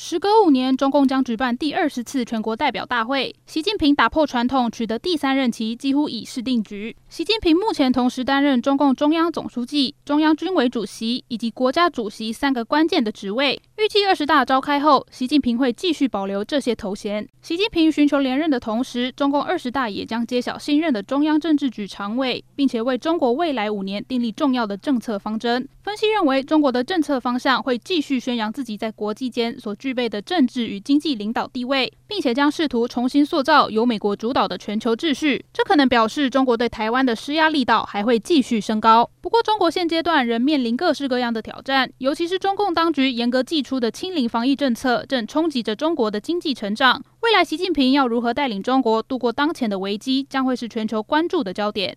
时隔五年，中共将举办第二十次全国代表大会。习近平打破传统，取得第三任期，几乎已是定局。习近平目前同时担任中共中央总书记、中央军委主席以及国家主席三个关键的职位。预计二十大召开后，习近平会继续保留这些头衔。习近平寻求连任的同时，中共二十大也将揭晓新任的中央政治局常委，并且为中国未来五年订立重要的政策方针。分析认为，中国的政策方向会继续宣扬自己在国际间所具备的政治与经济领导地位，并且将试图重新塑造由美国主导的全球秩序。这可能表示中国对台湾的施压力道还会继续升高。不过，中国现阶段仍面临各式各样的挑战，尤其是中共当局严格祭出的清零防疫政策正冲击着中国的经济成长。未来，习近平要如何带领中国度过当前的危机，将会是全球关注的焦点。